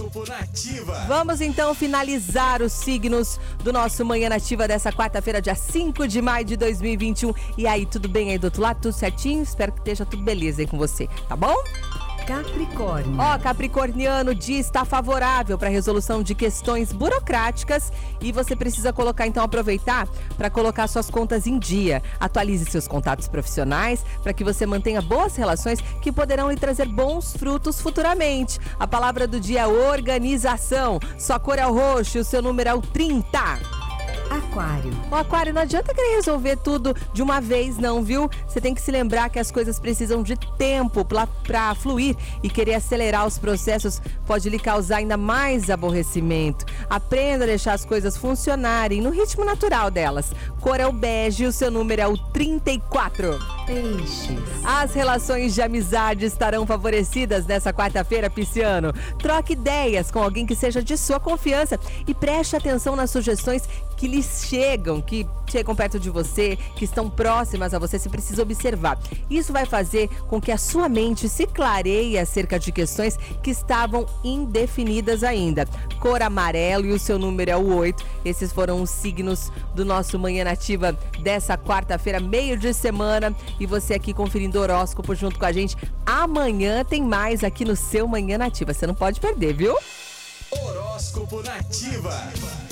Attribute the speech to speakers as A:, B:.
A: Horóscopo Nativa.
B: Vamos então finalizar os signos do nosso Manhã Nativa dessa quarta-feira, dia 5 de maio de 2021. E aí, tudo bem aí do outro lado? Tudo certinho? Espero que esteja tudo beleza aí com você, tá bom?
C: Capricórnio.
B: Ó, Capricorniano, o dia está favorável para resolução de questões burocráticas e você precisa colocar, então, aproveitar para colocar suas contas em dia. Atualize seus contatos profissionais para que você mantenha boas relações que poderão lhe trazer bons frutos futuramente. A palavra do dia é organização. Sua cor é o roxo e o seu número é o 30.
C: Aquário.
B: O aquário não adianta querer resolver tudo de uma vez, não, viu? Você tem que se lembrar que as coisas precisam de tempo para fluir e querer acelerar os processos pode lhe causar ainda mais aborrecimento. Aprenda a deixar as coisas funcionarem no ritmo natural delas. Cor é o bege e o seu número é o 34.
C: Peixes.
B: As relações de amizade estarão favorecidas nessa quarta-feira, Pisciano. Troque ideias com alguém que seja de sua confiança e preste atenção nas sugestões que chegam, que chegam perto de você, que estão próximas a você, você precisa observar. Isso vai fazer com que a sua mente se clareie acerca de questões que estavam indefinidas ainda. Cor amarelo e o seu número é o 8. Esses foram os signos do nosso Manhã Nativa dessa quarta-feira, meio de semana. E você aqui conferindo horóscopo junto com a gente. Amanhã tem mais aqui no seu Manhã Nativa. Você não pode perder, viu?
A: Horóscopo Nativa.